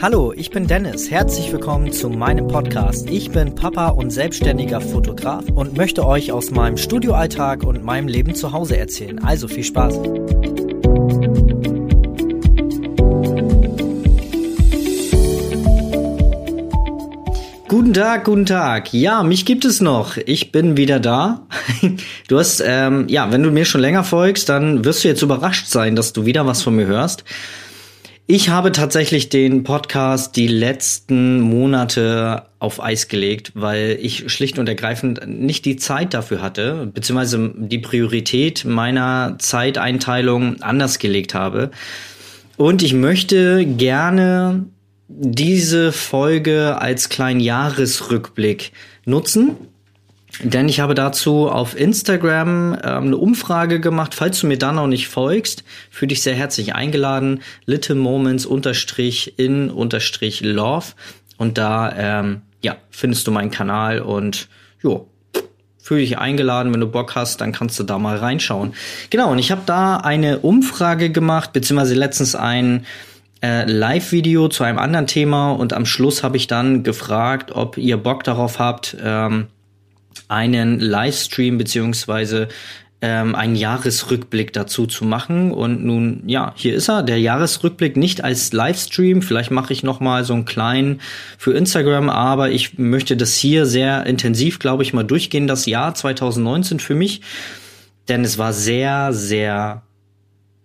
Hallo, ich bin Dennis. Herzlich willkommen zu meinem Podcast. Ich bin Papa und selbstständiger Fotograf und möchte euch aus meinem Studioalltag und meinem Leben zu Hause erzählen. Also viel Spaß. Guten Tag, guten Tag. Ja, mich gibt es noch. Ich bin wieder da. Du hast, ähm, ja, wenn du mir schon länger folgst, dann wirst du jetzt überrascht sein, dass du wieder was von mir hörst. Ich habe tatsächlich den Podcast die letzten Monate auf Eis gelegt, weil ich schlicht und ergreifend nicht die Zeit dafür hatte, beziehungsweise die Priorität meiner Zeiteinteilung anders gelegt habe. Und ich möchte gerne diese Folge als kleinen Jahresrückblick nutzen denn ich habe dazu auf Instagram ähm, eine Umfrage gemacht. Falls du mir da noch nicht folgst, fühle dich sehr herzlich eingeladen. Little Moments unterstrich in unterstrich Love. Und da ähm, ja, findest du meinen Kanal und jo, fühle dich eingeladen. Wenn du Bock hast, dann kannst du da mal reinschauen. Genau, und ich habe da eine Umfrage gemacht, beziehungsweise letztens ein äh, Live-Video zu einem anderen Thema und am Schluss habe ich dann gefragt, ob ihr Bock darauf habt, ähm, einen Livestream beziehungsweise ähm, einen Jahresrückblick dazu zu machen. Und nun, ja, hier ist er, der Jahresrückblick nicht als Livestream. Vielleicht mache ich noch mal so einen kleinen für Instagram, aber ich möchte das hier sehr intensiv, glaube ich, mal durchgehen, das Jahr 2019 für mich. Denn es war sehr, sehr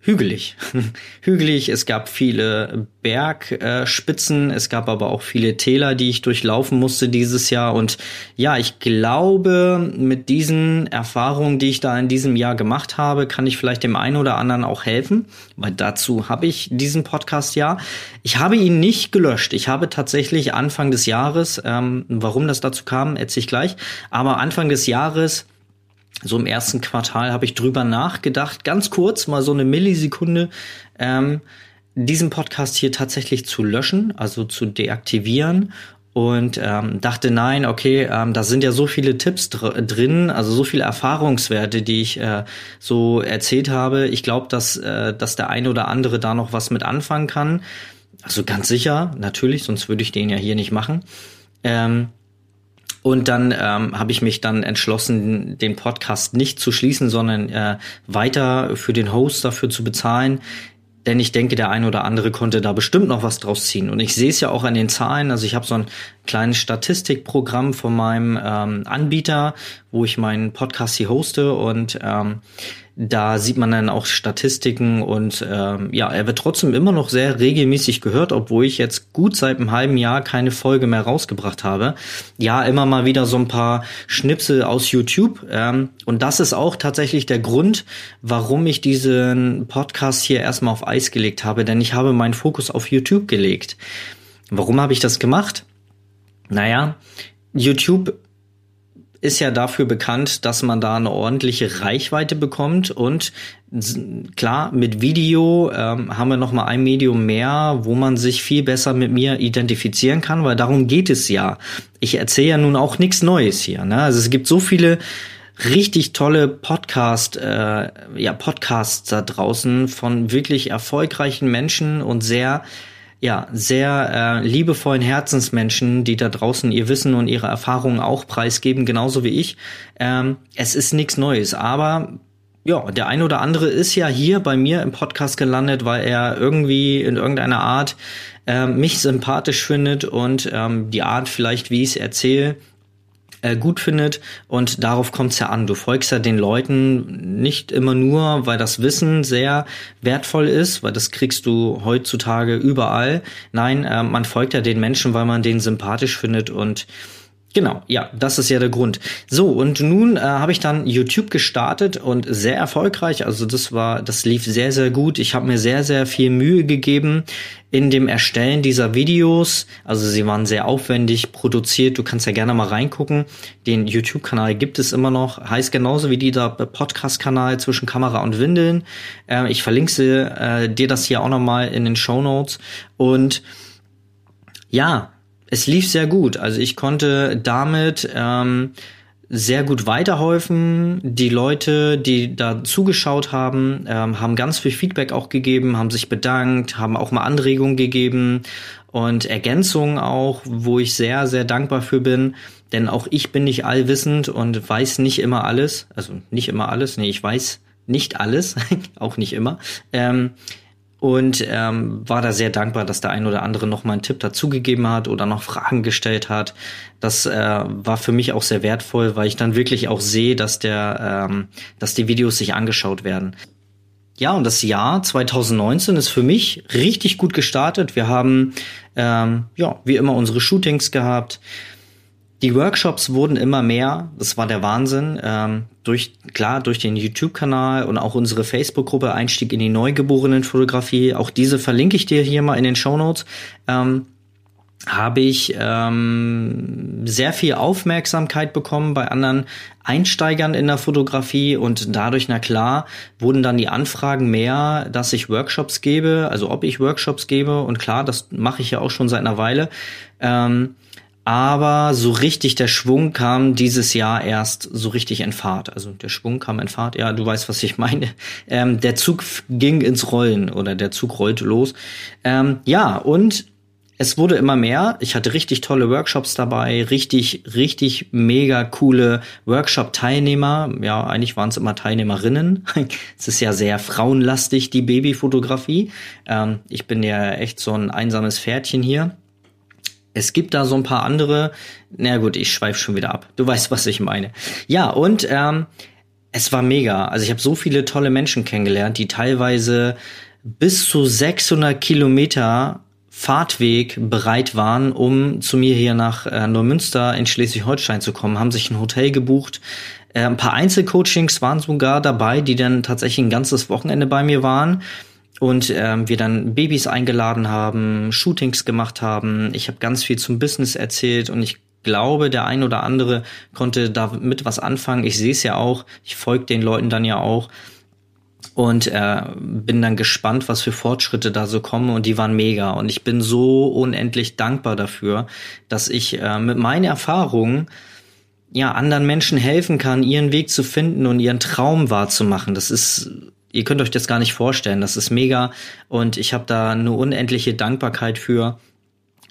hügelig. hügelig, es gab viele Bergspitzen, es gab aber auch viele Täler, die ich durchlaufen musste dieses Jahr. Und ja, ich glaube, mit diesen Erfahrungen, die ich da in diesem Jahr gemacht habe, kann ich vielleicht dem einen oder anderen auch helfen, weil dazu habe ich diesen Podcast ja. Ich habe ihn nicht gelöscht. Ich habe tatsächlich Anfang des Jahres, ähm, warum das dazu kam, erzähle ich gleich, aber Anfang des Jahres so im ersten Quartal habe ich drüber nachgedacht, ganz kurz, mal so eine Millisekunde, ähm, diesen Podcast hier tatsächlich zu löschen, also zu deaktivieren und ähm, dachte, nein, okay, ähm, da sind ja so viele Tipps dr drin, also so viele Erfahrungswerte, die ich äh, so erzählt habe. Ich glaube, dass, äh, dass der eine oder andere da noch was mit anfangen kann. Also ganz sicher, natürlich, sonst würde ich den ja hier nicht machen. Ähm, und dann ähm, habe ich mich dann entschlossen, den Podcast nicht zu schließen, sondern äh, weiter für den Host dafür zu bezahlen. Denn ich denke, der eine oder andere konnte da bestimmt noch was draus ziehen. Und ich sehe es ja auch an den Zahlen. Also ich habe so ein kleines Statistikprogramm von meinem ähm, Anbieter, wo ich meinen Podcast hier hoste. Und ähm, da sieht man dann auch Statistiken und ähm, ja, er wird trotzdem immer noch sehr regelmäßig gehört, obwohl ich jetzt gut seit einem halben Jahr keine Folge mehr rausgebracht habe. Ja, immer mal wieder so ein paar Schnipsel aus YouTube. Ähm, und das ist auch tatsächlich der Grund, warum ich diesen Podcast hier erstmal auf Eis gelegt habe, denn ich habe meinen Fokus auf YouTube gelegt. Warum habe ich das gemacht? Naja, YouTube ist ja dafür bekannt, dass man da eine ordentliche Reichweite bekommt und klar, mit Video ähm, haben wir noch mal ein Medium mehr, wo man sich viel besser mit mir identifizieren kann, weil darum geht es ja. Ich erzähle ja nun auch nichts Neues hier. Ne? Also es gibt so viele richtig tolle Podcast, äh, ja Podcasts da draußen von wirklich erfolgreichen Menschen und sehr ja, sehr äh, liebevollen Herzensmenschen, die da draußen ihr Wissen und ihre Erfahrungen auch preisgeben, genauso wie ich. Ähm, es ist nichts Neues, aber ja, der ein oder andere ist ja hier bei mir im Podcast gelandet, weil er irgendwie in irgendeiner Art äh, mich sympathisch findet und ähm, die Art vielleicht, wie ich es erzähle, äh, gut findet. Und darauf kommt es ja an. Du folgst ja den Leuten nicht immer nur, weil das Wissen sehr wertvoll ist, weil das kriegst du heutzutage überall. Nein, äh, man folgt ja den Menschen, weil man den sympathisch findet und Genau, ja, das ist ja der Grund. So, und nun äh, habe ich dann YouTube gestartet und sehr erfolgreich. Also das war, das lief sehr, sehr gut. Ich habe mir sehr, sehr viel Mühe gegeben in dem Erstellen dieser Videos. Also sie waren sehr aufwendig produziert. Du kannst ja gerne mal reingucken. Den YouTube-Kanal gibt es immer noch. Heißt genauso wie dieser Podcast-Kanal zwischen Kamera und Windeln. Äh, ich verlinke äh, dir das hier auch nochmal in den Show Notes. Und ja, es lief sehr gut. Also ich konnte damit ähm, sehr gut weiterhelfen. Die Leute, die da zugeschaut haben, ähm, haben ganz viel Feedback auch gegeben, haben sich bedankt, haben auch mal Anregungen gegeben und Ergänzungen auch, wo ich sehr, sehr dankbar für bin. Denn auch ich bin nicht allwissend und weiß nicht immer alles. Also nicht immer alles, nee, ich weiß nicht alles, auch nicht immer. Ähm, und ähm, war da sehr dankbar, dass der ein oder andere noch mal einen Tipp dazugegeben hat oder noch Fragen gestellt hat. Das äh, war für mich auch sehr wertvoll, weil ich dann wirklich auch sehe, dass der, ähm, dass die Videos sich angeschaut werden. Ja, und das Jahr 2019 ist für mich richtig gut gestartet. Wir haben ähm, ja wie immer unsere Shootings gehabt. Die Workshops wurden immer mehr. Das war der Wahnsinn. Ähm, durch, klar, durch den YouTube-Kanal und auch unsere Facebook-Gruppe Einstieg in die Neugeborenen-Fotografie. Auch diese verlinke ich dir hier mal in den Show Notes. Ähm, habe ich ähm, sehr viel Aufmerksamkeit bekommen bei anderen Einsteigern in der Fotografie und dadurch, na klar, wurden dann die Anfragen mehr, dass ich Workshops gebe, also ob ich Workshops gebe und klar, das mache ich ja auch schon seit einer Weile. Ähm, aber so richtig der Schwung kam dieses Jahr erst so richtig in Fahrt. Also der Schwung kam in Fahrt, ja, du weißt, was ich meine. Ähm, der Zug ging ins Rollen oder der Zug rollte los. Ähm, ja, und es wurde immer mehr. Ich hatte richtig tolle Workshops dabei, richtig, richtig mega coole Workshop-Teilnehmer. Ja, eigentlich waren es immer Teilnehmerinnen. es ist ja sehr frauenlastig, die Babyfotografie. Ähm, ich bin ja echt so ein einsames Pferdchen hier. Es gibt da so ein paar andere. Na gut, ich schweife schon wieder ab. Du weißt, was ich meine. Ja, und ähm, es war mega. Also ich habe so viele tolle Menschen kennengelernt, die teilweise bis zu 600 Kilometer Fahrtweg bereit waren, um zu mir hier nach äh, Neumünster in Schleswig-Holstein zu kommen, haben sich ein Hotel gebucht. Äh, ein paar Einzelcoachings waren sogar dabei, die dann tatsächlich ein ganzes Wochenende bei mir waren und ähm, wir dann Babys eingeladen haben, Shootings gemacht haben. Ich habe ganz viel zum Business erzählt und ich glaube, der ein oder andere konnte damit was anfangen. Ich sehe es ja auch, ich folge den Leuten dann ja auch und äh, bin dann gespannt, was für Fortschritte da so kommen und die waren mega und ich bin so unendlich dankbar dafür, dass ich äh, mit meinen Erfahrungen ja anderen Menschen helfen kann, ihren Weg zu finden und ihren Traum wahrzumachen. Das ist ihr könnt euch das gar nicht vorstellen. Das ist mega und ich habe da eine unendliche Dankbarkeit für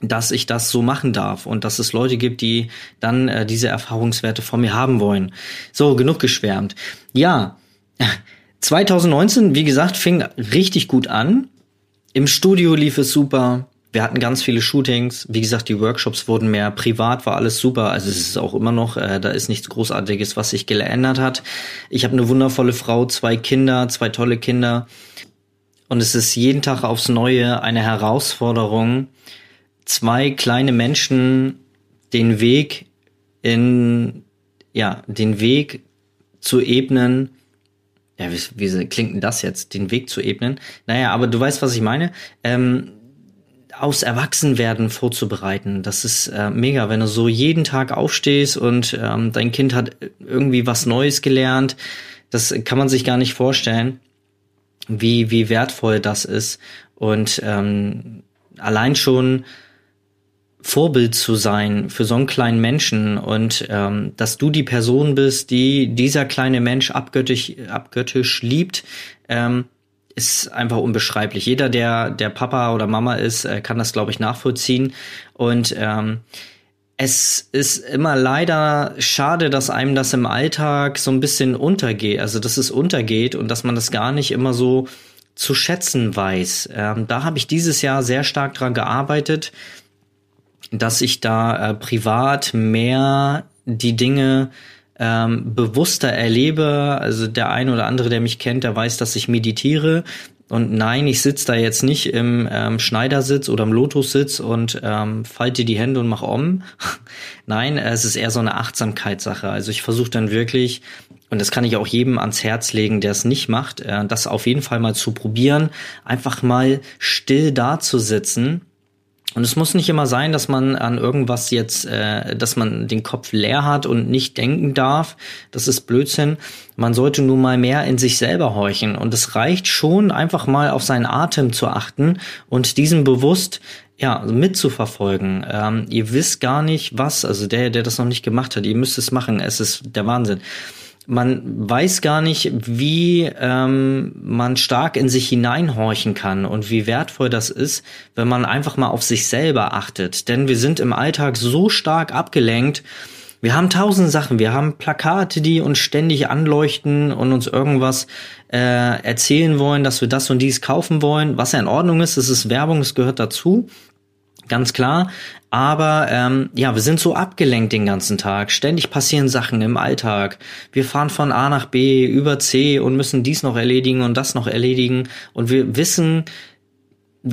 dass ich das so machen darf und dass es Leute gibt, die dann äh, diese Erfahrungswerte von mir haben wollen. So, genug geschwärmt. Ja, 2019, wie gesagt, fing richtig gut an. Im Studio lief es super. Wir hatten ganz viele Shootings. Wie gesagt, die Workshops wurden mehr. Privat war alles super. Also es ist auch immer noch, äh, da ist nichts Großartiges, was sich geändert hat. Ich habe eine wundervolle Frau, zwei Kinder, zwei tolle Kinder. Und es ist jeden Tag aufs Neue eine Herausforderung, zwei kleine Menschen den Weg in, ja, den Weg zu ebnen, ja, wie, wie klingt denn das jetzt, den Weg zu ebnen? Naja, aber du weißt, was ich meine. Ähm, aufs Erwachsenwerden vorzubereiten. Das ist äh, mega, wenn du so jeden Tag aufstehst und ähm, dein Kind hat irgendwie was Neues gelernt. Das kann man sich gar nicht vorstellen, wie, wie wertvoll das ist. Und ähm, allein schon Vorbild zu sein für so einen kleinen Menschen und ähm, dass du die Person bist, die dieser kleine Mensch abgöttisch, abgöttisch liebt, ähm, ist einfach unbeschreiblich. Jeder, der der Papa oder Mama ist, äh, kann das, glaube ich, nachvollziehen. Und ähm, es ist immer leider schade, dass einem das im Alltag so ein bisschen untergeht. Also dass es untergeht und dass man das gar nicht immer so zu schätzen weiß. Ähm, da habe ich dieses Jahr sehr stark dran gearbeitet, dass ich da äh, privat mehr die Dinge ähm, bewusster erlebe. Also der eine oder andere, der mich kennt, der weiß, dass ich meditiere. Und nein, ich sitze da jetzt nicht im ähm, Schneidersitz oder im Lotussitz und ähm, falte die Hände und mach om. nein, es ist eher so eine Achtsamkeitssache. Also ich versuche dann wirklich, und das kann ich auch jedem ans Herz legen, der es nicht macht, äh, das auf jeden Fall mal zu probieren, einfach mal still da zu sitzen und es muss nicht immer sein, dass man an irgendwas jetzt, äh, dass man den Kopf leer hat und nicht denken darf. Das ist Blödsinn. Man sollte nur mal mehr in sich selber horchen. Und es reicht schon, einfach mal auf seinen Atem zu achten und diesem bewusst ja, also mitzuverfolgen. Ähm, ihr wisst gar nicht, was, also der, der das noch nicht gemacht hat, ihr müsst es machen. Es ist der Wahnsinn. Man weiß gar nicht, wie ähm, man stark in sich hineinhorchen kann und wie wertvoll das ist, wenn man einfach mal auf sich selber achtet. Denn wir sind im Alltag so stark abgelenkt, wir haben tausend Sachen. Wir haben Plakate, die uns ständig anleuchten und uns irgendwas äh, erzählen wollen, dass wir das und dies kaufen wollen, was ja in Ordnung ist. Es ist Werbung, es gehört dazu. Ganz klar. Aber ähm, ja, wir sind so abgelenkt den ganzen Tag. Ständig passieren Sachen im Alltag. Wir fahren von A nach B über C und müssen dies noch erledigen und das noch erledigen. Und wir wissen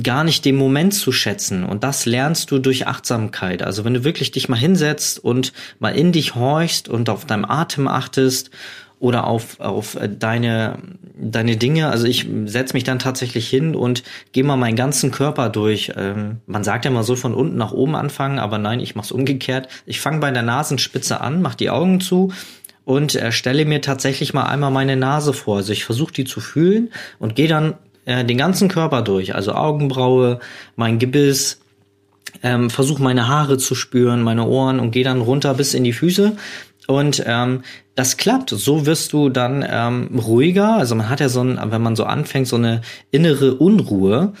gar nicht den Moment zu schätzen. Und das lernst du durch Achtsamkeit. Also wenn du wirklich dich mal hinsetzt und mal in dich horchst und auf deinem Atem achtest oder auf, auf deine, deine Dinge. Also ich setze mich dann tatsächlich hin und gehe mal meinen ganzen Körper durch. Ähm, man sagt ja mal so von unten nach oben anfangen, aber nein, ich mache es umgekehrt. Ich fange bei der Nasenspitze an, mach die Augen zu und äh, stelle mir tatsächlich mal einmal meine Nase vor. Also ich versuche die zu fühlen und gehe dann äh, den ganzen Körper durch, also Augenbraue, mein Gebiss, ähm, versuche meine Haare zu spüren, meine Ohren und gehe dann runter bis in die Füße. Und ähm, das klappt. So wirst du dann ähm, ruhiger. Also man hat ja so ein, wenn man so anfängt, so eine innere Unruhe.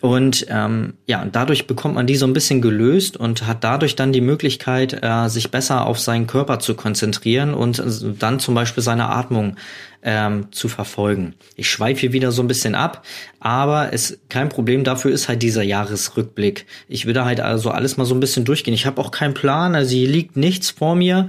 Und ähm, ja, dadurch bekommt man die so ein bisschen gelöst und hat dadurch dann die Möglichkeit, äh, sich besser auf seinen Körper zu konzentrieren und dann zum Beispiel seine Atmung ähm, zu verfolgen. Ich schweife hier wieder so ein bisschen ab, aber es kein Problem. Dafür ist halt dieser Jahresrückblick. Ich will da halt also alles mal so ein bisschen durchgehen. Ich habe auch keinen Plan, also hier liegt nichts vor mir.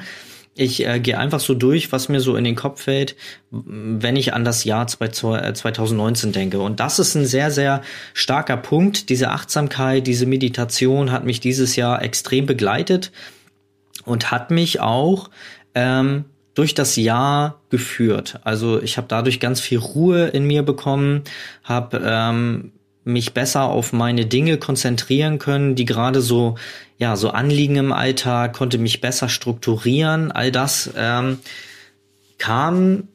Ich äh, gehe einfach so durch, was mir so in den Kopf fällt, wenn ich an das Jahr 2019 denke. Und das ist ein sehr, sehr starker Punkt. Diese Achtsamkeit, diese Meditation hat mich dieses Jahr extrem begleitet und hat mich auch ähm, durch das Jahr geführt. Also ich habe dadurch ganz viel Ruhe in mir bekommen, habe ähm, mich besser auf meine Dinge konzentrieren können, die gerade so, ja, so Anliegen im Alltag, konnte mich besser strukturieren. All das ähm, kam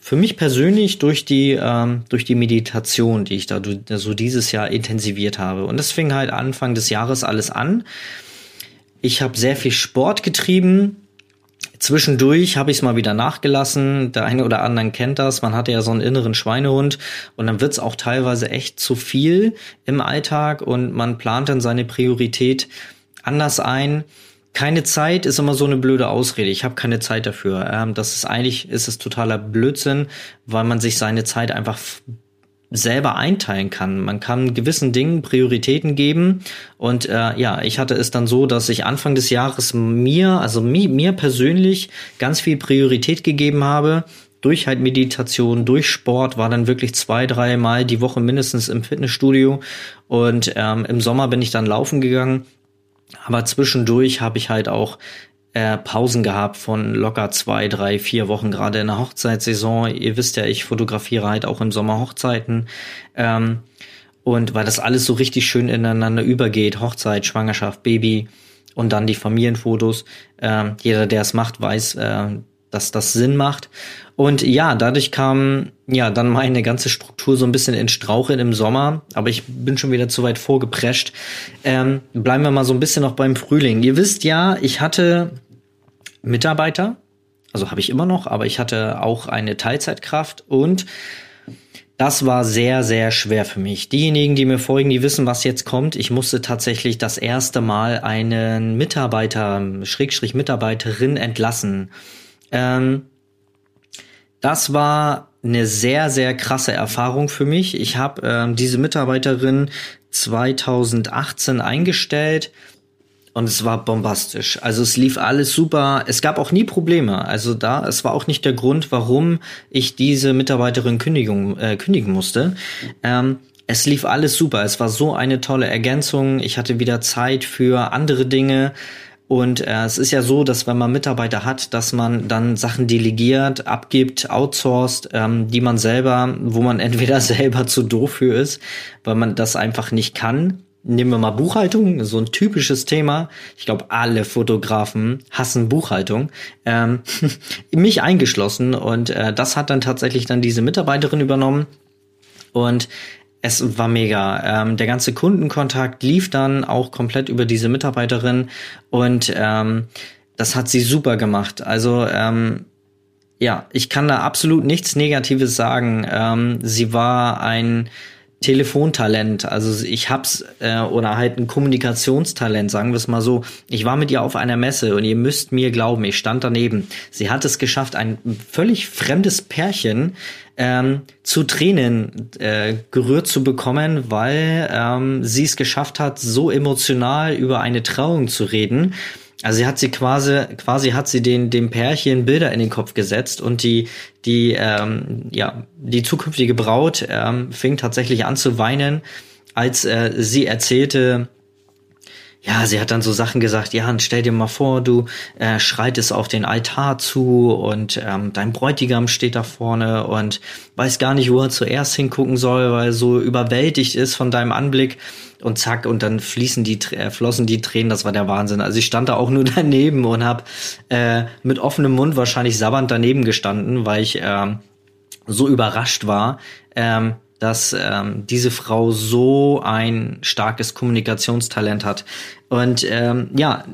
für mich persönlich durch die ähm, durch die Meditation, die ich da so dieses Jahr intensiviert habe. Und das fing halt Anfang des Jahres alles an. Ich habe sehr viel Sport getrieben, Zwischendurch habe ich es mal wieder nachgelassen. Der eine oder andere kennt das. Man hatte ja so einen inneren Schweinehund und dann wird es auch teilweise echt zu viel im Alltag und man plant dann seine Priorität anders ein. Keine Zeit ist immer so eine blöde Ausrede. Ich habe keine Zeit dafür. Ähm, das ist eigentlich ist es totaler Blödsinn, weil man sich seine Zeit einfach selber einteilen kann. Man kann gewissen Dingen Prioritäten geben. Und äh, ja, ich hatte es dann so, dass ich Anfang des Jahres mir, also mi, mir persönlich, ganz viel Priorität gegeben habe. Durch halt Meditation, durch Sport, war dann wirklich zwei, drei Mal die Woche mindestens im Fitnessstudio. Und ähm, im Sommer bin ich dann laufen gegangen. Aber zwischendurch habe ich halt auch äh, Pausen gehabt von locker zwei, drei, vier Wochen, gerade in der Hochzeitssaison. Ihr wisst ja, ich fotografiere halt auch im Sommer Hochzeiten. Ähm, und weil das alles so richtig schön ineinander übergeht, Hochzeit, Schwangerschaft, Baby und dann die Familienfotos. Ähm, jeder, der es macht, weiß, äh, dass das Sinn macht. Und ja, dadurch kam ja dann meine ganze Struktur so ein bisschen in Straucheln im Sommer, aber ich bin schon wieder zu weit vorgeprescht. Ähm, bleiben wir mal so ein bisschen noch beim Frühling. Ihr wisst ja, ich hatte Mitarbeiter, also habe ich immer noch, aber ich hatte auch eine Teilzeitkraft und das war sehr, sehr schwer für mich. Diejenigen, die mir folgen, die wissen, was jetzt kommt. Ich musste tatsächlich das erste Mal einen Mitarbeiter, Schrägstrich Mitarbeiterin entlassen. Ähm, das war eine sehr, sehr krasse Erfahrung für mich. Ich habe ähm, diese Mitarbeiterin 2018 eingestellt und es war bombastisch. Also es lief alles super. Es gab auch nie Probleme. Also da, es war auch nicht der Grund, warum ich diese Mitarbeiterin Kündigung, äh, kündigen musste. Ähm, es lief alles super. Es war so eine tolle Ergänzung. Ich hatte wieder Zeit für andere Dinge. Und äh, es ist ja so, dass wenn man Mitarbeiter hat, dass man dann Sachen delegiert, abgibt, outsourced, ähm, die man selber, wo man entweder selber zu doof für ist, weil man das einfach nicht kann. Nehmen wir mal Buchhaltung, so ein typisches Thema. Ich glaube, alle Fotografen hassen Buchhaltung, ähm, mich eingeschlossen. Und äh, das hat dann tatsächlich dann diese Mitarbeiterin übernommen. Und es war mega. Ähm, der ganze Kundenkontakt lief dann auch komplett über diese Mitarbeiterin und ähm, das hat sie super gemacht. Also ähm, ja, ich kann da absolut nichts Negatives sagen. Ähm, sie war ein Telefontalent. Also ich hab's äh, oder halt ein Kommunikationstalent, sagen wir es mal so. Ich war mit ihr auf einer Messe und ihr müsst mir glauben, ich stand daneben. Sie hat es geschafft, ein völlig fremdes Pärchen ähm, zu Tränen äh, gerührt zu bekommen, weil ähm, sie es geschafft hat, so emotional über eine Trauung zu reden. Also sie hat sie quasi, quasi hat sie den dem Pärchen Bilder in den Kopf gesetzt und die die ähm, ja die zukünftige Braut ähm, fing tatsächlich an zu weinen, als äh, sie erzählte, ja, sie hat dann so Sachen gesagt, ja, stell dir mal vor, du äh, schreitest auf den Altar zu und ähm, dein Bräutigam steht da vorne und weiß gar nicht, wo er zuerst hingucken soll, weil er so überwältigt ist von deinem Anblick und zack, und dann fließen die, äh, flossen die Tränen, das war der Wahnsinn. Also ich stand da auch nur daneben und habe äh, mit offenem Mund wahrscheinlich sabbernd daneben gestanden, weil ich äh, so überrascht war, ähm, dass ähm, diese Frau so ein starkes Kommunikationstalent hat. Und ähm, ja,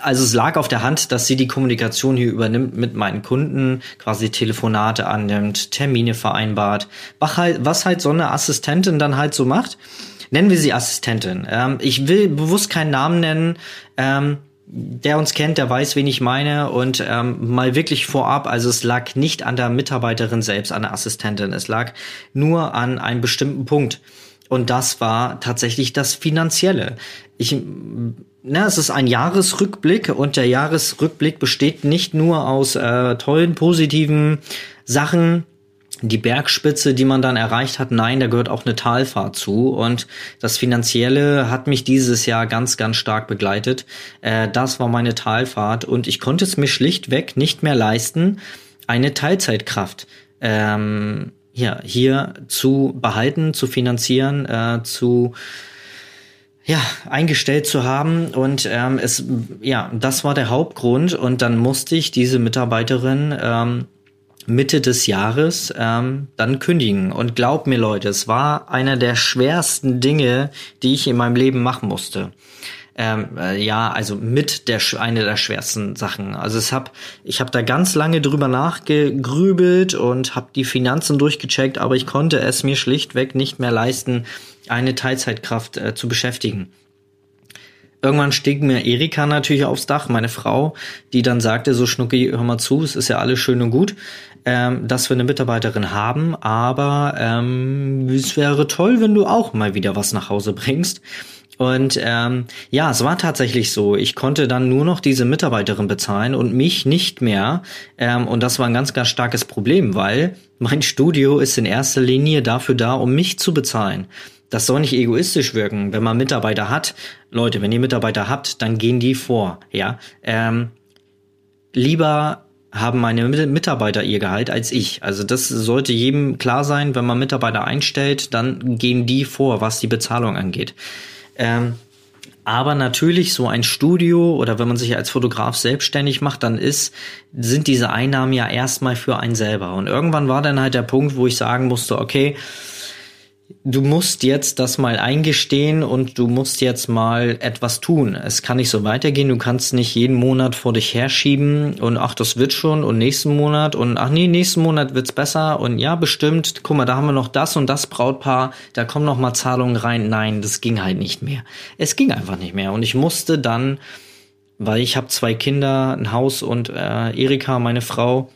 also es lag auf der Hand, dass sie die Kommunikation hier übernimmt mit meinen Kunden, quasi Telefonate annimmt, Termine vereinbart, was halt, halt so eine Assistentin dann halt so macht. Nennen wir sie Assistentin. Ähm, ich will bewusst keinen Namen nennen. Ähm, der uns kennt, der weiß, wen ich meine. Und ähm, mal wirklich vorab, also es lag nicht an der Mitarbeiterin selbst, an der Assistentin. Es lag nur an einem bestimmten Punkt. Und das war tatsächlich das Finanzielle. Ich, na, es ist ein Jahresrückblick und der Jahresrückblick besteht nicht nur aus äh, tollen, positiven Sachen, die Bergspitze, die man dann erreicht hat, nein, da gehört auch eine Talfahrt zu. Und das Finanzielle hat mich dieses Jahr ganz, ganz stark begleitet. Äh, das war meine Talfahrt und ich konnte es mir schlichtweg nicht mehr leisten, eine Teilzeitkraft ähm, ja, hier zu behalten, zu finanzieren, äh, zu ja, eingestellt zu haben. Und ähm, es, ja, das war der Hauptgrund. Und dann musste ich diese Mitarbeiterin ähm, Mitte des Jahres ähm, dann kündigen. Und glaubt mir, Leute, es war einer der schwersten Dinge, die ich in meinem Leben machen musste. Ähm, äh, ja, also mit der eine der schwersten Sachen. Also es hab, ich habe da ganz lange drüber nachgegrübelt und habe die Finanzen durchgecheckt, aber ich konnte es mir schlichtweg nicht mehr leisten, eine Teilzeitkraft äh, zu beschäftigen. Irgendwann stieg mir Erika natürlich aufs Dach, meine Frau, die dann sagte, so Schnucki, hör mal zu, es ist ja alles schön und gut, ähm, dass wir eine Mitarbeiterin haben, aber ähm, es wäre toll, wenn du auch mal wieder was nach Hause bringst. Und ähm, ja, es war tatsächlich so. Ich konnte dann nur noch diese Mitarbeiterin bezahlen und mich nicht mehr. Ähm, und das war ein ganz, ganz starkes Problem, weil mein Studio ist in erster Linie dafür da, um mich zu bezahlen das soll nicht egoistisch wirken, wenn man Mitarbeiter hat. Leute, wenn ihr Mitarbeiter habt, dann gehen die vor, ja. Ähm, lieber haben meine Mitarbeiter ihr Gehalt als ich. Also das sollte jedem klar sein, wenn man Mitarbeiter einstellt, dann gehen die vor, was die Bezahlung angeht. Ähm, aber natürlich so ein Studio oder wenn man sich als Fotograf selbstständig macht, dann ist, sind diese Einnahmen ja erstmal für einen selber. Und irgendwann war dann halt der Punkt, wo ich sagen musste, okay, du musst jetzt das mal eingestehen und du musst jetzt mal etwas tun. Es kann nicht so weitergehen. Du kannst nicht jeden Monat vor dich herschieben und ach, das wird schon und nächsten Monat und ach nee, nächsten Monat wird's besser und ja, bestimmt. Guck mal, da haben wir noch das und das Brautpaar. Da kommen noch mal Zahlungen rein. Nein, das ging halt nicht mehr. Es ging einfach nicht mehr und ich musste dann, weil ich habe zwei Kinder, ein Haus und äh, Erika, meine Frau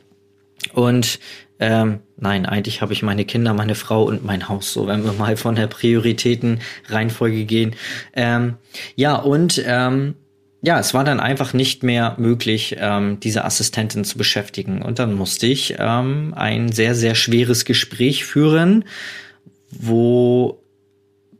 und ähm, nein, eigentlich habe ich meine Kinder, meine Frau und mein Haus, so wenn wir mal von der Prioritätenreihenfolge gehen. Ähm, ja, und ähm, ja, es war dann einfach nicht mehr möglich, ähm, diese Assistentin zu beschäftigen. Und dann musste ich ähm, ein sehr, sehr schweres Gespräch führen, wo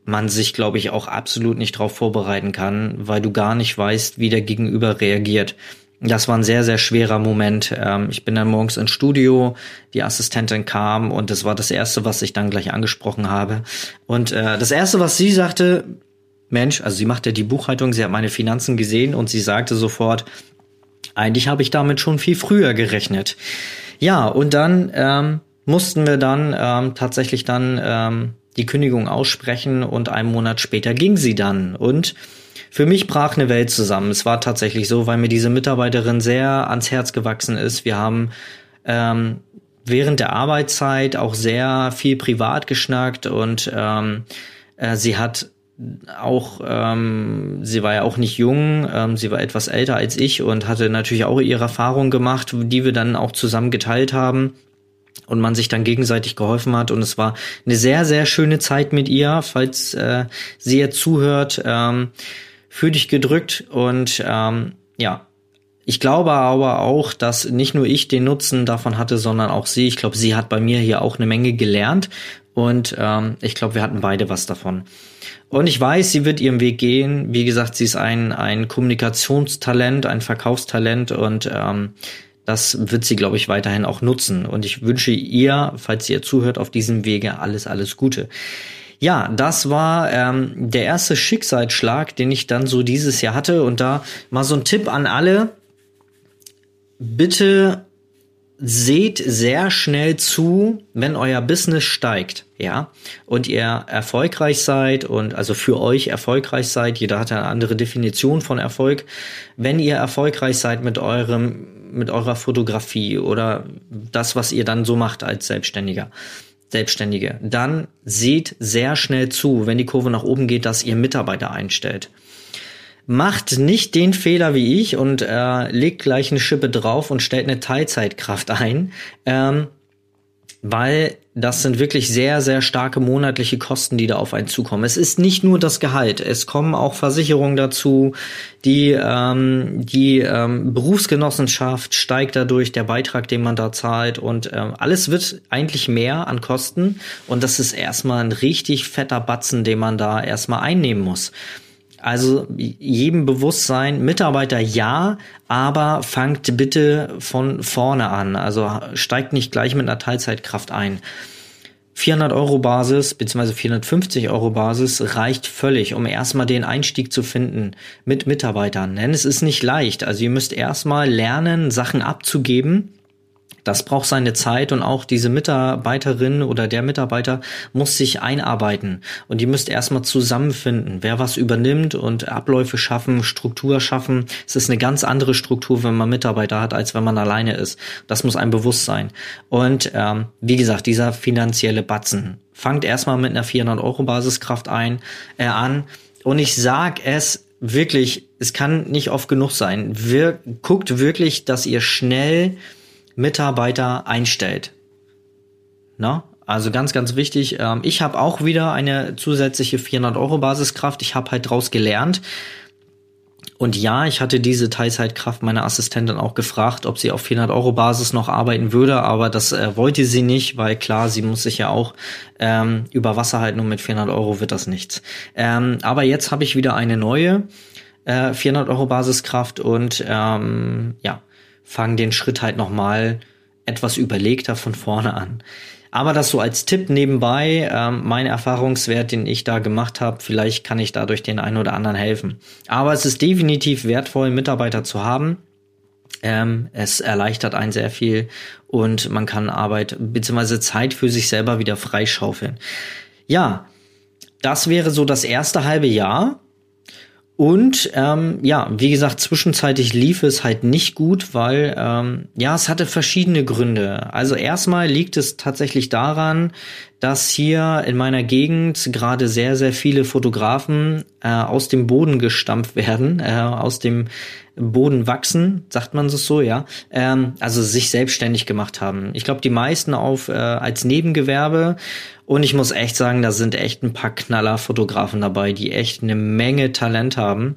man sich, glaube ich, auch absolut nicht darauf vorbereiten kann, weil du gar nicht weißt, wie der Gegenüber reagiert. Das war ein sehr, sehr schwerer Moment. Ähm, ich bin dann morgens ins Studio, die Assistentin kam und das war das Erste, was ich dann gleich angesprochen habe. Und äh, das Erste, was sie sagte, Mensch, also sie machte die Buchhaltung, sie hat meine Finanzen gesehen und sie sagte sofort, eigentlich habe ich damit schon viel früher gerechnet. Ja, und dann ähm, mussten wir dann ähm, tatsächlich dann ähm, die Kündigung aussprechen und einen Monat später ging sie dann. Und für mich brach eine Welt zusammen. Es war tatsächlich so, weil mir diese Mitarbeiterin sehr ans Herz gewachsen ist. Wir haben ähm, während der Arbeitszeit auch sehr viel privat geschnackt und ähm, äh, sie hat auch, ähm, sie war ja auch nicht jung, ähm, sie war etwas älter als ich und hatte natürlich auch ihre Erfahrungen gemacht, die wir dann auch zusammen geteilt haben und man sich dann gegenseitig geholfen hat und es war eine sehr, sehr schöne Zeit mit ihr, falls äh, sie jetzt zuhört, ähm, für dich gedrückt und ähm, ja, ich glaube aber auch, dass nicht nur ich den Nutzen davon hatte, sondern auch sie. Ich glaube, sie hat bei mir hier auch eine Menge gelernt und ähm, ich glaube, wir hatten beide was davon. Und ich weiß, sie wird ihren Weg gehen. Wie gesagt, sie ist ein, ein Kommunikationstalent, ein Verkaufstalent und ähm, das wird sie, glaube ich, weiterhin auch nutzen. Und ich wünsche ihr, falls ihr zuhört, auf diesem Wege alles, alles Gute. Ja, das war ähm, der erste Schicksalsschlag, den ich dann so dieses Jahr hatte. Und da mal so ein Tipp an alle. Bitte seht sehr schnell zu, wenn euer Business steigt, ja, und ihr erfolgreich seid und also für euch erfolgreich seid, jeder hat eine andere Definition von Erfolg, wenn ihr erfolgreich seid mit eurem, mit eurer Fotografie oder das, was ihr dann so macht als Selbstständiger. Selbstständige, dann seht sehr schnell zu, wenn die Kurve nach oben geht, dass ihr Mitarbeiter einstellt. Macht nicht den Fehler wie ich und äh, legt gleich eine Schippe drauf und stellt eine Teilzeitkraft ein, ähm, weil das sind wirklich sehr, sehr starke monatliche Kosten, die da auf einen zukommen. Es ist nicht nur das Gehalt, es kommen auch Versicherungen dazu, die, ähm, die ähm, Berufsgenossenschaft steigt dadurch, der Beitrag, den man da zahlt und ähm, alles wird eigentlich mehr an Kosten und das ist erstmal ein richtig fetter Batzen, den man da erstmal einnehmen muss. Also jedem bewusst sein, Mitarbeiter ja, aber fangt bitte von vorne an. Also steigt nicht gleich mit einer Teilzeitkraft ein. 400 Euro Basis bzw. 450 Euro Basis reicht völlig, um erstmal den Einstieg zu finden mit Mitarbeitern. Denn es ist nicht leicht. Also ihr müsst erstmal lernen, Sachen abzugeben das braucht seine Zeit und auch diese Mitarbeiterin oder der Mitarbeiter muss sich einarbeiten und die müsst erstmal zusammenfinden, wer was übernimmt und Abläufe schaffen, Struktur schaffen. Es ist eine ganz andere Struktur, wenn man Mitarbeiter hat, als wenn man alleine ist. Das muss einem bewusst sein. Und ähm, wie gesagt, dieser finanzielle Batzen. Fangt erstmal mit einer 400 Euro Basiskraft ein, äh, an und ich sag es wirklich, es kann nicht oft genug sein. Wir, guckt wirklich, dass ihr schnell Mitarbeiter einstellt. Na? Also ganz, ganz wichtig. Ähm, ich habe auch wieder eine zusätzliche 400 Euro Basiskraft. Ich habe halt draus gelernt. Und ja, ich hatte diese Teilzeitkraft meiner Assistentin auch gefragt, ob sie auf 400 Euro Basis noch arbeiten würde, aber das äh, wollte sie nicht, weil klar, sie muss sich ja auch ähm, über Wasser halten und mit 400 Euro wird das nichts. Ähm, aber jetzt habe ich wieder eine neue äh, 400 Euro Basiskraft und ähm, ja, fangen den Schritt halt nochmal etwas überlegter von vorne an. Aber das so als Tipp nebenbei, ähm, mein Erfahrungswert, den ich da gemacht habe, vielleicht kann ich dadurch den einen oder anderen helfen. Aber es ist definitiv wertvoll, Mitarbeiter zu haben. Ähm, es erleichtert einen sehr viel und man kann Arbeit bzw. Zeit für sich selber wieder freischaufeln. Ja, das wäre so das erste halbe Jahr. Und ähm, ja, wie gesagt, zwischenzeitlich lief es halt nicht gut, weil ähm, ja, es hatte verschiedene Gründe. Also erstmal liegt es tatsächlich daran, dass hier in meiner Gegend gerade sehr, sehr viele Fotografen äh, aus dem Boden gestampft werden, äh, aus dem Boden wachsen, sagt man es so, ja. Ähm, also sich selbstständig gemacht haben. Ich glaube, die meisten auf äh, als Nebengewerbe und ich muss echt sagen, da sind echt ein paar Knaller-Fotografen dabei, die echt eine Menge Talent haben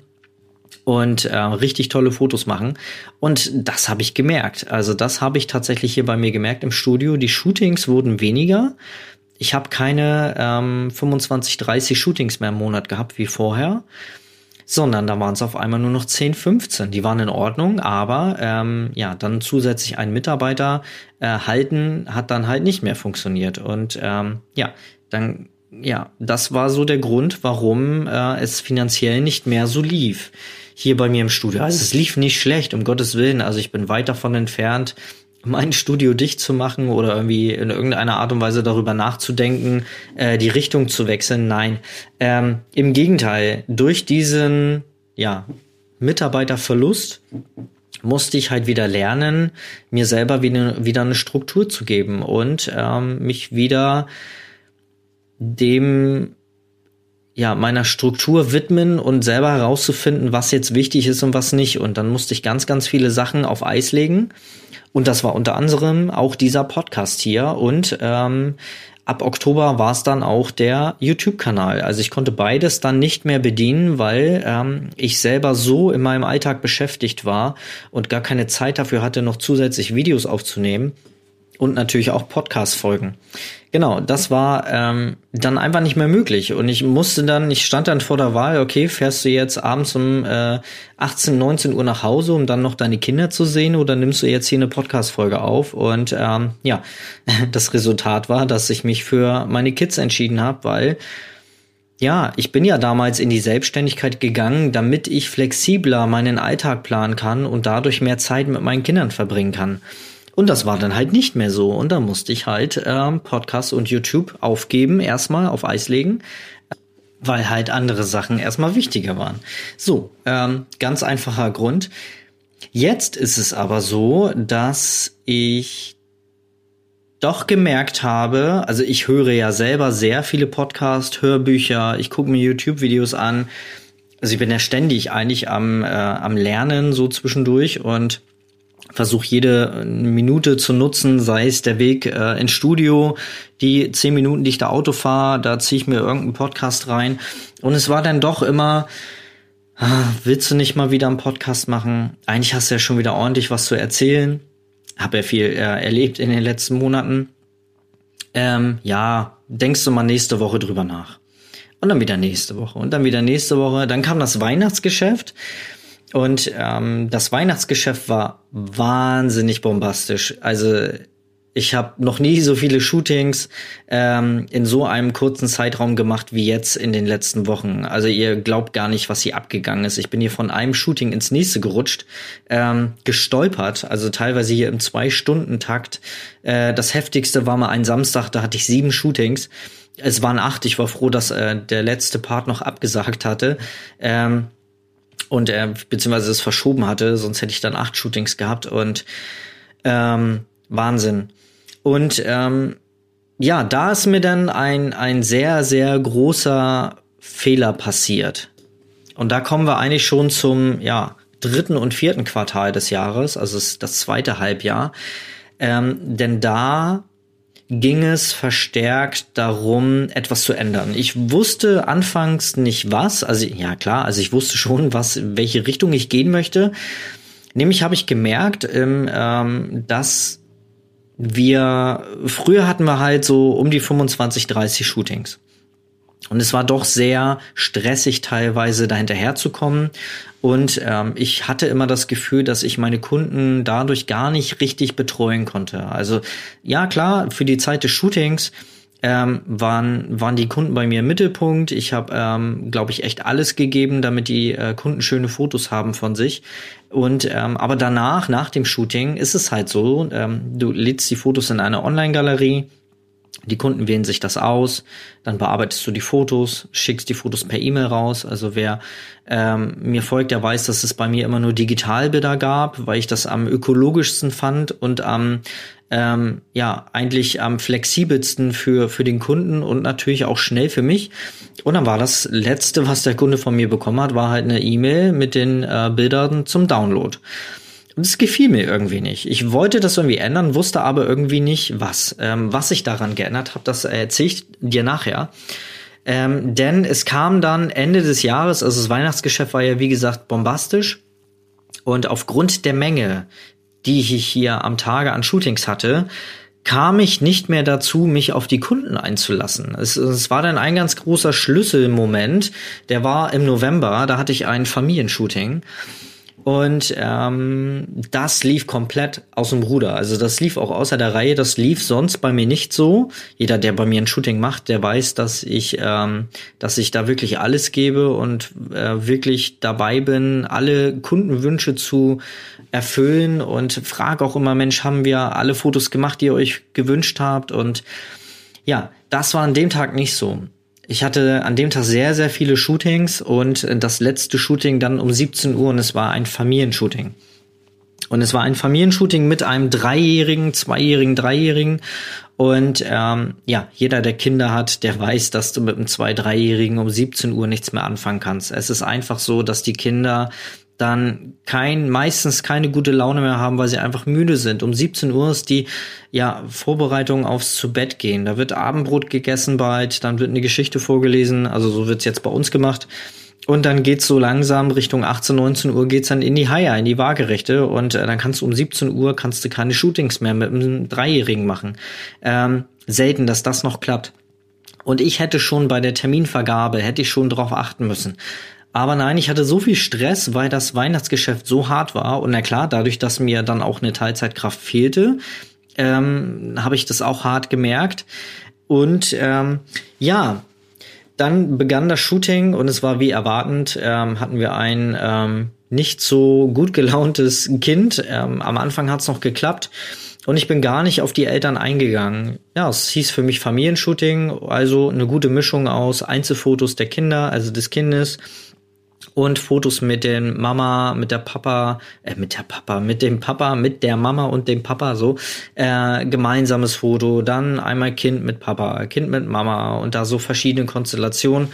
und äh, richtig tolle Fotos machen. Und das habe ich gemerkt. Also das habe ich tatsächlich hier bei mir gemerkt im Studio. Die Shootings wurden weniger. Ich habe keine ähm, 25, 30 Shootings mehr im Monat gehabt wie vorher sondern da waren es auf einmal nur noch 10, 15. Die waren in Ordnung, aber ähm, ja, dann zusätzlich einen Mitarbeiter äh, halten hat dann halt nicht mehr funktioniert. Und ähm, ja, dann ja, das war so der Grund, warum äh, es finanziell nicht mehr so lief hier bei mir im Studio. Also es lief nicht schlecht, um Gottes Willen. Also ich bin weit davon entfernt, mein Studio dicht zu machen oder irgendwie in irgendeiner Art und Weise darüber nachzudenken, äh, die Richtung zu wechseln. Nein, ähm, im Gegenteil, durch diesen ja, Mitarbeiterverlust musste ich halt wieder lernen, mir selber wieder, wieder eine Struktur zu geben und ähm, mich wieder dem ja, meiner Struktur widmen und selber herauszufinden, was jetzt wichtig ist und was nicht. Und dann musste ich ganz, ganz viele Sachen auf Eis legen. Und das war unter anderem auch dieser Podcast hier. Und ähm, ab Oktober war es dann auch der YouTube-Kanal. Also ich konnte beides dann nicht mehr bedienen, weil ähm, ich selber so in meinem Alltag beschäftigt war und gar keine Zeit dafür hatte, noch zusätzlich Videos aufzunehmen und natürlich auch Podcast-Folgen. Genau, das war ähm, dann einfach nicht mehr möglich. Und ich musste dann, ich stand dann vor der Wahl, okay, fährst du jetzt abends um äh, 18, 19 Uhr nach Hause, um dann noch deine Kinder zu sehen, oder nimmst du jetzt hier eine Podcast-Folge auf? Und ähm, ja, das Resultat war, dass ich mich für meine Kids entschieden habe, weil ja, ich bin ja damals in die Selbstständigkeit gegangen, damit ich flexibler meinen Alltag planen kann und dadurch mehr Zeit mit meinen Kindern verbringen kann. Und das war dann halt nicht mehr so. Und da musste ich halt ähm, Podcast und YouTube aufgeben, erstmal auf Eis legen, weil halt andere Sachen erstmal wichtiger waren. So, ähm, ganz einfacher Grund. Jetzt ist es aber so, dass ich doch gemerkt habe, also ich höre ja selber sehr viele Podcasts, Hörbücher, ich gucke mir YouTube-Videos an. Also ich bin ja ständig eigentlich am, äh, am Lernen so zwischendurch und versuche jede Minute zu nutzen, sei es der Weg äh, ins Studio, die zehn Minuten, die ich da Auto fahre, da ziehe ich mir irgendeinen Podcast rein. Und es war dann doch immer, ah, willst du nicht mal wieder einen Podcast machen? Eigentlich hast du ja schon wieder ordentlich was zu erzählen. Hab ja viel äh, erlebt in den letzten Monaten. Ähm, ja, denkst du mal nächste Woche drüber nach. Und dann wieder nächste Woche und dann wieder nächste Woche. Dann kam das Weihnachtsgeschäft. Und ähm, das Weihnachtsgeschäft war wahnsinnig bombastisch. Also ich habe noch nie so viele Shootings ähm, in so einem kurzen Zeitraum gemacht wie jetzt in den letzten Wochen. Also ihr glaubt gar nicht, was hier abgegangen ist. Ich bin hier von einem Shooting ins nächste gerutscht, ähm, gestolpert, also teilweise hier im Zwei-Stunden-Takt. Äh, das heftigste war mal ein Samstag, da hatte ich sieben Shootings. Es waren acht. Ich war froh, dass äh, der letzte Part noch abgesagt hatte. Ähm, und er beziehungsweise es verschoben hatte, sonst hätte ich dann acht Shootings gehabt und ähm, Wahnsinn. Und ähm, ja, da ist mir dann ein, ein sehr, sehr großer Fehler passiert. Und da kommen wir eigentlich schon zum ja, dritten und vierten Quartal des Jahres, also das zweite Halbjahr. Ähm, denn da ging es verstärkt darum, etwas zu ändern. Ich wusste anfangs nicht was, also ja klar, also ich wusste schon, was, welche Richtung ich gehen möchte. Nämlich habe ich gemerkt, ähm, dass wir früher hatten wir halt so um die 25, 30 Shootings. Und es war doch sehr stressig teilweise dahinterher zu kommen. Und ähm, ich hatte immer das Gefühl, dass ich meine Kunden dadurch gar nicht richtig betreuen konnte. Also ja, klar, für die Zeit des Shootings ähm, waren, waren die Kunden bei mir im Mittelpunkt. Ich habe, ähm, glaube ich, echt alles gegeben, damit die äh, Kunden schöne Fotos haben von sich. Und ähm, aber danach, nach dem Shooting, ist es halt so, ähm, du lädst die Fotos in eine Online-Galerie die Kunden wählen sich das aus, dann bearbeitest du die Fotos, schickst die Fotos per E-Mail raus. Also wer ähm, mir folgt, der weiß, dass es bei mir immer nur Digitalbilder gab, weil ich das am ökologischsten fand und am ähm, ja eigentlich am flexibelsten für für den Kunden und natürlich auch schnell für mich. Und dann war das letzte, was der Kunde von mir bekommen hat, war halt eine E-Mail mit den äh, Bildern zum Download. Und es gefiel mir irgendwie nicht. Ich wollte das irgendwie ändern, wusste aber irgendwie nicht, was. Ähm, was ich daran geändert habe, das erzähle ich dir nachher. Ähm, denn es kam dann Ende des Jahres, also das Weihnachtsgeschäft war ja wie gesagt bombastisch. Und aufgrund der Menge, die ich hier am Tage an Shootings hatte, kam ich nicht mehr dazu, mich auf die Kunden einzulassen. Es, es, war dann ein ganz großer Schlüsselmoment, der war im November, da hatte ich ein Familienshooting Und ähm, das lief komplett aus dem Ruder. Also das lief auch außer der Reihe. Das lief sonst bei mir nicht so. Jeder, der bei mir ein Shooting macht, der weiß, dass ich, ähm, dass ich da wirklich alles gebe und äh, wirklich dabei bin, alle Kundenwünsche zu erfüllen und frage auch immer, Mensch, haben wir alle Fotos gemacht, die ihr euch gewünscht habt? Und ja, das war an dem Tag nicht so. Ich hatte an dem Tag sehr, sehr viele Shootings und das letzte Shooting dann um 17 Uhr und es war ein Familienshooting. Und es war ein Familienshooting mit einem Dreijährigen, Zweijährigen, Dreijährigen. Und ähm, ja, jeder, der Kinder hat, der weiß, dass du mit einem Zwei-, Dreijährigen um 17 Uhr nichts mehr anfangen kannst. Es ist einfach so, dass die Kinder dann kein, meistens keine gute Laune mehr haben, weil sie einfach müde sind. Um 17 Uhr ist die, ja, Vorbereitung aufs zu Bett gehen. Da wird Abendbrot gegessen bald, dann wird eine Geschichte vorgelesen, also so wird's jetzt bei uns gemacht. Und dann geht's so langsam Richtung 18, 19 Uhr geht's dann in die Haie, in die Waagerechte und äh, dann kannst du um 17 Uhr kannst du keine Shootings mehr mit einem Dreijährigen machen. Ähm, selten, dass das noch klappt. Und ich hätte schon bei der Terminvergabe, hätte ich schon drauf achten müssen. Aber nein, ich hatte so viel Stress, weil das Weihnachtsgeschäft so hart war. Und na klar, dadurch, dass mir dann auch eine Teilzeitkraft fehlte, ähm, habe ich das auch hart gemerkt. Und ähm, ja, dann begann das Shooting und es war wie erwartend, ähm, hatten wir ein ähm, nicht so gut gelauntes Kind. Ähm, am Anfang hat es noch geklappt und ich bin gar nicht auf die Eltern eingegangen. Ja, es hieß für mich Familienshooting, also eine gute Mischung aus Einzelfotos der Kinder, also des Kindes, und Fotos mit den Mama, mit der Papa, äh, mit der Papa, mit dem Papa, mit der Mama und dem Papa so äh, gemeinsames Foto, dann einmal Kind mit Papa, Kind mit Mama und da so verschiedene Konstellationen.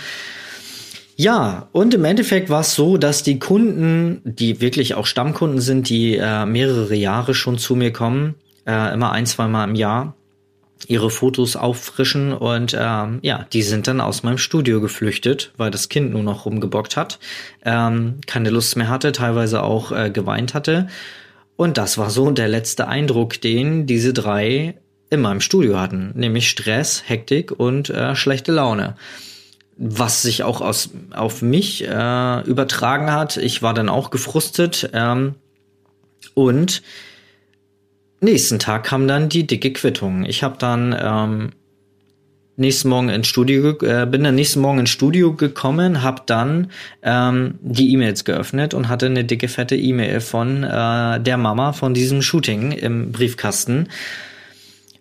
Ja, und im Endeffekt war es so, dass die Kunden, die wirklich auch Stammkunden sind, die äh, mehrere Jahre schon zu mir kommen, äh, immer ein, zwei Mal im Jahr, ihre Fotos auffrischen und ähm, ja, die sind dann aus meinem Studio geflüchtet, weil das Kind nur noch rumgebockt hat, ähm, keine Lust mehr hatte, teilweise auch äh, geweint hatte. Und das war so der letzte Eindruck, den diese drei in meinem Studio hatten, nämlich Stress, Hektik und äh, schlechte Laune. Was sich auch aus, auf mich äh, übertragen hat. Ich war dann auch gefrustet ähm, und nächsten Tag kam dann die dicke Quittung. Ich habe dann ähm, nächsten Morgen ins Studio äh, bin dann nächsten Morgen ins Studio gekommen, habe dann ähm, die E-Mails geöffnet und hatte eine dicke fette E-Mail von äh, der Mama von diesem Shooting im Briefkasten.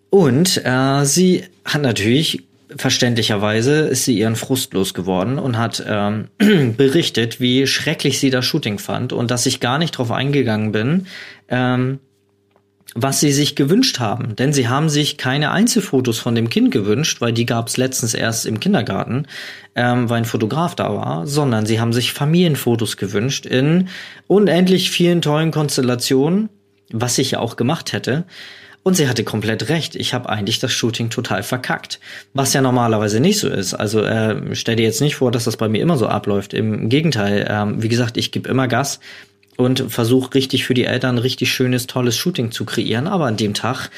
Und äh, sie hat natürlich verständlicherweise ist sie ihren Frust losgeworden und hat ähm, berichtet, wie schrecklich sie das Shooting fand und dass ich gar nicht drauf eingegangen bin, ähm, was sie sich gewünscht haben. Denn sie haben sich keine Einzelfotos von dem Kind gewünscht, weil die gab es letztens erst im Kindergarten, ähm, weil ein Fotograf da war, sondern sie haben sich Familienfotos gewünscht in unendlich vielen tollen Konstellationen, was ich ja auch gemacht hätte. Und sie hatte komplett recht. Ich habe eigentlich das Shooting total verkackt. Was ja normalerweise nicht so ist. Also äh, stell dir jetzt nicht vor, dass das bei mir immer so abläuft. Im Gegenteil, ähm, wie gesagt, ich gebe immer Gas und versuche richtig für die Eltern richtig schönes, tolles Shooting zu kreieren. Aber an dem Tag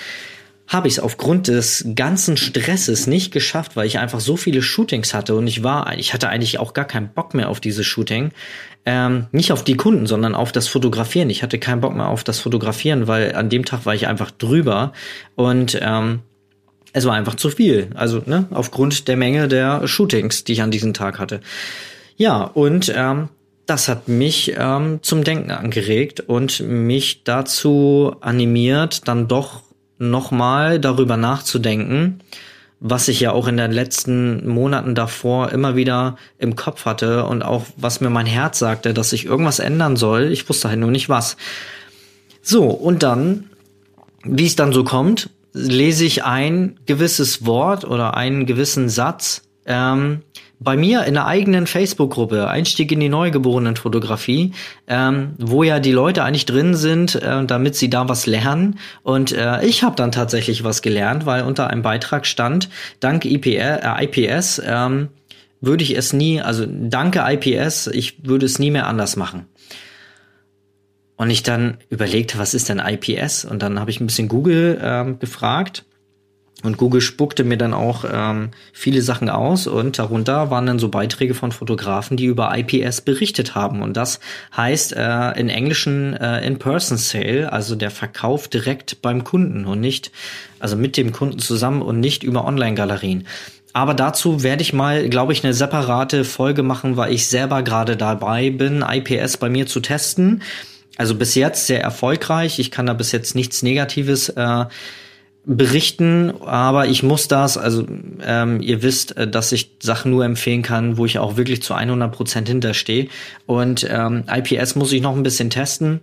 habe ich es aufgrund des ganzen Stresses nicht geschafft, weil ich einfach so viele Shootings hatte und ich war, ich hatte eigentlich auch gar keinen Bock mehr auf dieses Shooting. Ähm, nicht auf die Kunden, sondern auf das Fotografieren. Ich hatte keinen Bock mehr auf das Fotografieren, weil an dem Tag war ich einfach drüber und ähm, es war einfach zu viel. Also ne, aufgrund der Menge der Shootings, die ich an diesem Tag hatte. Ja, und ähm, das hat mich ähm, zum Denken angeregt und mich dazu animiert, dann doch nochmal darüber nachzudenken, was ich ja auch in den letzten Monaten davor immer wieder im Kopf hatte und auch was mir mein Herz sagte, dass ich irgendwas ändern soll. Ich wusste halt nur nicht was. So, und dann, wie es dann so kommt, lese ich ein gewisses Wort oder einen gewissen Satz, ähm, bei mir in der eigenen Facebook-Gruppe, Einstieg in die Neugeborenen-Fotografie, ähm, wo ja die Leute eigentlich drin sind, äh, damit sie da was lernen. Und äh, ich habe dann tatsächlich was gelernt, weil unter einem Beitrag stand, dank IPR, äh, IPS ähm, würde ich es nie, also danke IPS, ich würde es nie mehr anders machen. Und ich dann überlegte, was ist denn IPS? Und dann habe ich ein bisschen Google ähm, gefragt Und Google spuckte mir dann auch ähm, viele Sachen aus und darunter waren dann so Beiträge von Fotografen, die über IPS berichtet haben. Und das heißt äh, in Englischen äh, In-Person-Sale, also der Verkauf direkt beim Kunden und nicht, also mit dem Kunden zusammen und nicht über Online-Galerien. Aber dazu werde ich mal, glaube ich, eine separate Folge machen, weil ich selber gerade dabei bin, IPS bei mir zu testen. Also bis jetzt sehr erfolgreich. Ich kann da bis jetzt nichts Negatives äh, berichten, aber ich muss das, also ähm, ihr wisst, äh, dass ich Sachen nur empfehlen kann, wo ich auch wirklich zu 100 Prozent hinterstehe. Und ähm, IPS muss ich noch ein bisschen testen.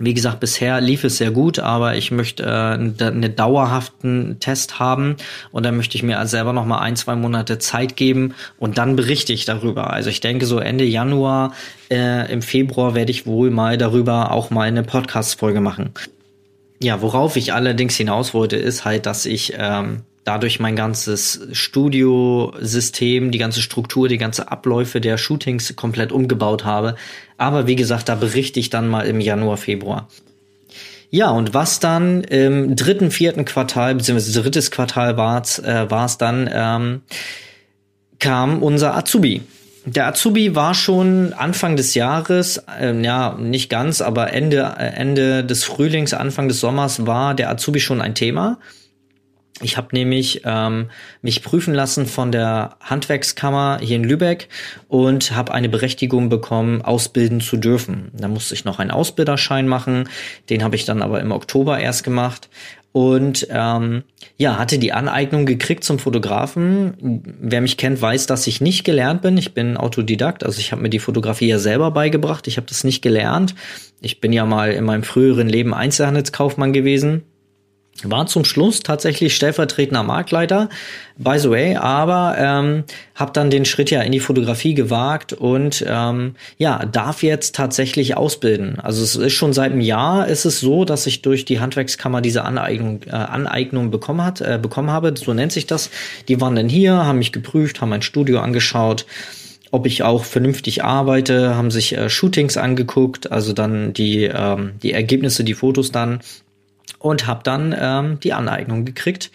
Wie gesagt, bisher lief es sehr gut, aber ich möchte äh, einen dauerhaften Test haben und dann möchte ich mir also selber noch mal ein, zwei Monate Zeit geben und dann berichte ich darüber. Also ich denke so Ende Januar, äh, im Februar werde ich wohl mal darüber auch mal eine Podcast-Folge machen. Ja, worauf ich allerdings hinaus wollte, ist halt, dass ich ähm, dadurch mein ganzes Studiosystem, die ganze Struktur, die ganze Abläufe der Shootings komplett umgebaut habe. Aber wie gesagt, da berichte ich dann mal im Januar, Februar. Ja, und was dann im dritten, vierten Quartal, beziehungsweise drittes Quartal war es äh, war's dann, ähm, kam unser Azubi. Der Azubi war schon Anfang des Jahres, äh, ja, nicht ganz, aber Ende, äh, Ende des Frühlings, Anfang des Sommers war der Azubi schon ein Thema. Ich habe nämlich ähm, mich prüfen lassen von der Handwerkskammer hier in Lübeck und habe eine Berechtigung bekommen, ausbilden zu dürfen. Da musste ich noch einen Ausbilderschein machen, den habe ich dann aber im Oktober erst gemacht und ähm, ja, hatte die Aneignung gekriegt zum Fotografen. Wer mich kennt, weiß, dass ich nicht gelernt bin. Ich bin Autodidakt, also ich habe mir die Fotografie ja selber beigebracht. Ich habe das nicht gelernt. Ich bin ja mal in meinem früheren Leben Einzelhandelskaufmann gewesen war zum Schluss tatsächlich stellvertretender Marktleiter, by the way, aber ähm, habe dann den Schritt ja in die Fotografie gewagt und ähm, ja, darf jetzt tatsächlich ausbilden. Also es ist schon seit einem Jahr ist es so, dass ich durch die Handwerkskammer diese Aneignung, äh, Aneignung bekommen hat, äh, bekommen habe, so nennt sich das. Die waren dann hier, haben mich geprüft, haben mein Studio angeschaut ob ich auch vernünftig arbeite, haben sich äh, Shootings angeguckt, also dann die, ähm, die Ergebnisse, die Fotos dann und habe dann ähm, die Aneignung gekriegt.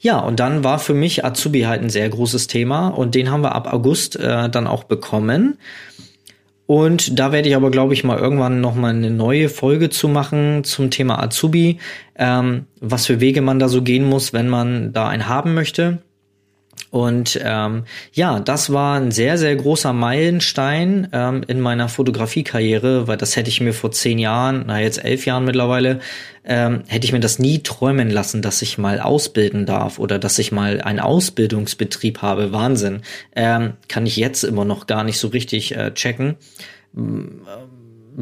Ja, und dann war für mich Azubi halt ein sehr großes Thema und den haben wir ab August äh, dann auch bekommen. Und da werde ich aber, glaube ich, mal irgendwann noch mal eine neue Folge zu machen zum Thema Azubi, ähm, was für Wege man da so gehen muss, wenn man da einen haben möchte. Und ähm, ja, das war ein sehr, sehr großer Meilenstein ähm, in meiner Fotografiekarriere, weil das hätte ich mir vor zehn Jahren, na jetzt elf Jahren mittlerweile, ähm, hätte ich mir das nie träumen lassen, dass ich mal ausbilden darf oder dass ich mal einen Ausbildungsbetrieb habe. Wahnsinn. Ähm, kann ich jetzt immer noch gar nicht so richtig äh, checken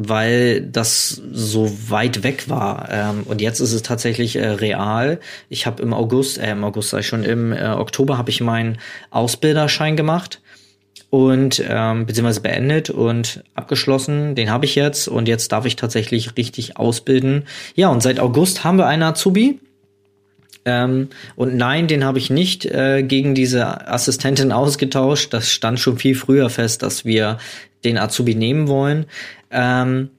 weil das so weit weg war. Ähm, und jetzt ist es tatsächlich äh, real. Ich habe im August, äh, im August ich schon, im äh, Oktober habe ich meinen Ausbilderschein gemacht und ähm, beziehungsweise beendet und abgeschlossen. Den habe ich jetzt und jetzt darf ich tatsächlich richtig ausbilden. Ja, und seit August haben wir einen Azubi. Ähm, und nein, den habe ich nicht äh, gegen diese Assistentin ausgetauscht. Das stand schon viel früher fest, dass wir den Azubi nehmen wollen. Ähm,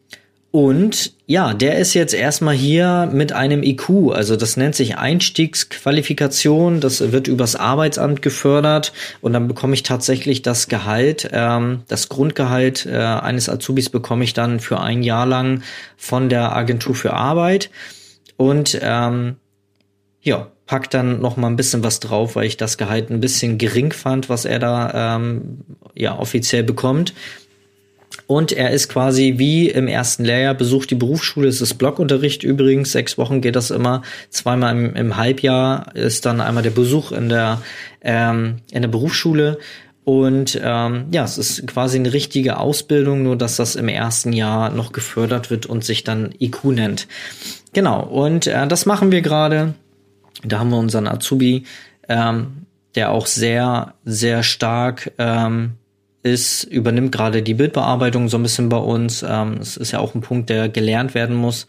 und ja, der ist jetzt erstmal hier mit einem IQ, also das nennt sich Einstiegsqualifikation, das wird übers Arbeitsamt gefördert und dann bekomme ich tatsächlich das Gehalt, ähm, das Grundgehalt äh, eines Azubis bekomme ich dann für ein Jahr lang von der Agentur für Arbeit und ähm, ja, pack dann noch mal ein bisschen was drauf, weil ich das Gehalt ein bisschen gering fand, was er da ähm, ja offiziell bekommt. Und er ist quasi wie im ersten Lehrjahr, besucht die Berufsschule, es ist Blockunterricht übrigens, sechs Wochen geht das immer, zweimal im, im Halbjahr ist dann einmal der Besuch in der, ähm, in der Berufsschule. Und ähm, ja, es ist quasi eine richtige Ausbildung, nur dass das im ersten Jahr noch gefördert wird und sich dann IQ nennt. Genau, und äh, das machen wir gerade. Da haben wir unseren Azubi, ähm, der auch sehr, sehr stark ähm, ist, übernimmt gerade die Bildbearbeitung so ein bisschen bei uns. Ähm, es ist ja auch ein Punkt, der gelernt werden muss.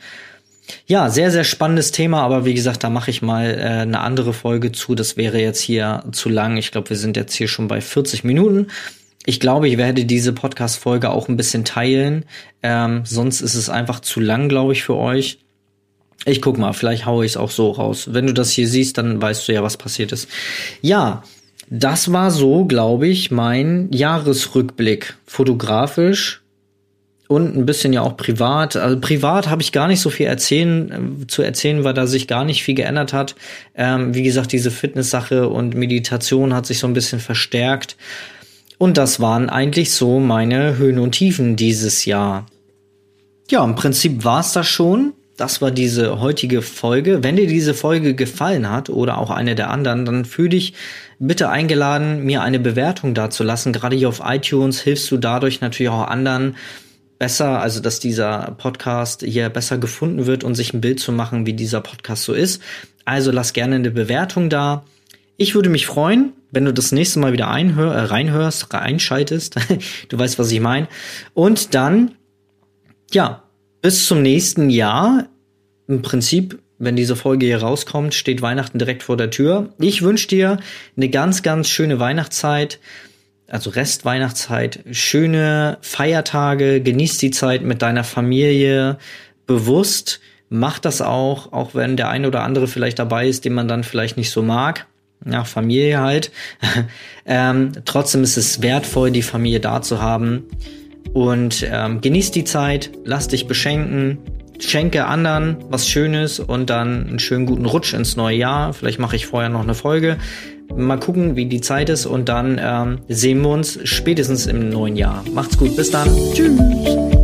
Ja, sehr, sehr spannendes Thema, aber wie gesagt, da mache ich mal äh, eine andere Folge zu. Das wäre jetzt hier zu lang. Ich glaube, wir sind jetzt hier schon bei 40 Minuten. Ich glaube, ich werde diese Podcast-Folge auch ein bisschen teilen. Ähm, sonst ist es einfach zu lang, glaube ich, für euch. Ich guck mal, vielleicht haue ich es auch so raus. Wenn du das hier siehst, dann weißt du ja, was passiert ist. Ja, das war so, glaube ich, mein Jahresrückblick. Fotografisch und ein bisschen ja auch privat. Also privat habe ich gar nicht so viel erzählen, äh, zu erzählen, weil da sich gar nicht viel geändert hat. Ähm, wie gesagt, diese Fitness-Sache und Meditation hat sich so ein bisschen verstärkt. Und das waren eigentlich so meine Höhen und Tiefen dieses Jahr. Ja, im Prinzip war's das schon. Das war diese heutige Folge. Wenn dir diese Folge gefallen hat oder auch eine der anderen, dann fühl dich bitte eingeladen, mir eine Bewertung dazulassen. Gerade hier auf iTunes hilfst du dadurch natürlich auch anderen besser, also dass dieser Podcast hier besser gefunden wird und sich ein Bild zu machen, wie dieser Podcast so ist. Also lass gerne eine Bewertung da. Ich würde mich freuen, wenn du das nächste Mal wieder einhör, äh, reinhörst, reinschaltest. du weißt, was ich meine. Und dann, ja, bis zum nächsten Jahr. Im Prinzip, wenn diese Folge hier rauskommt, steht Weihnachten direkt vor der Tür. Ich wünsche dir eine ganz, ganz schöne Weihnachtszeit. Also Restweihnachtszeit, schöne Feiertage, genieß die Zeit mit deiner Familie bewusst. Mach das auch, auch wenn der eine oder andere vielleicht dabei ist, den man dann vielleicht nicht so mag ja, Familie halt. ähm, trotzdem ist es wertvoll, die Familie da zu haben. Und ähm, genieß die Zeit, lass dich beschenken, schenke anderen was Schönes und dann einen schönen guten Rutsch ins neue Jahr. Vielleicht mache ich vorher noch eine Folge. Mal gucken, wie die Zeit ist und dann ähm, sehen wir uns spätestens im neuen Jahr. Macht's gut, bis dann. Tschüss.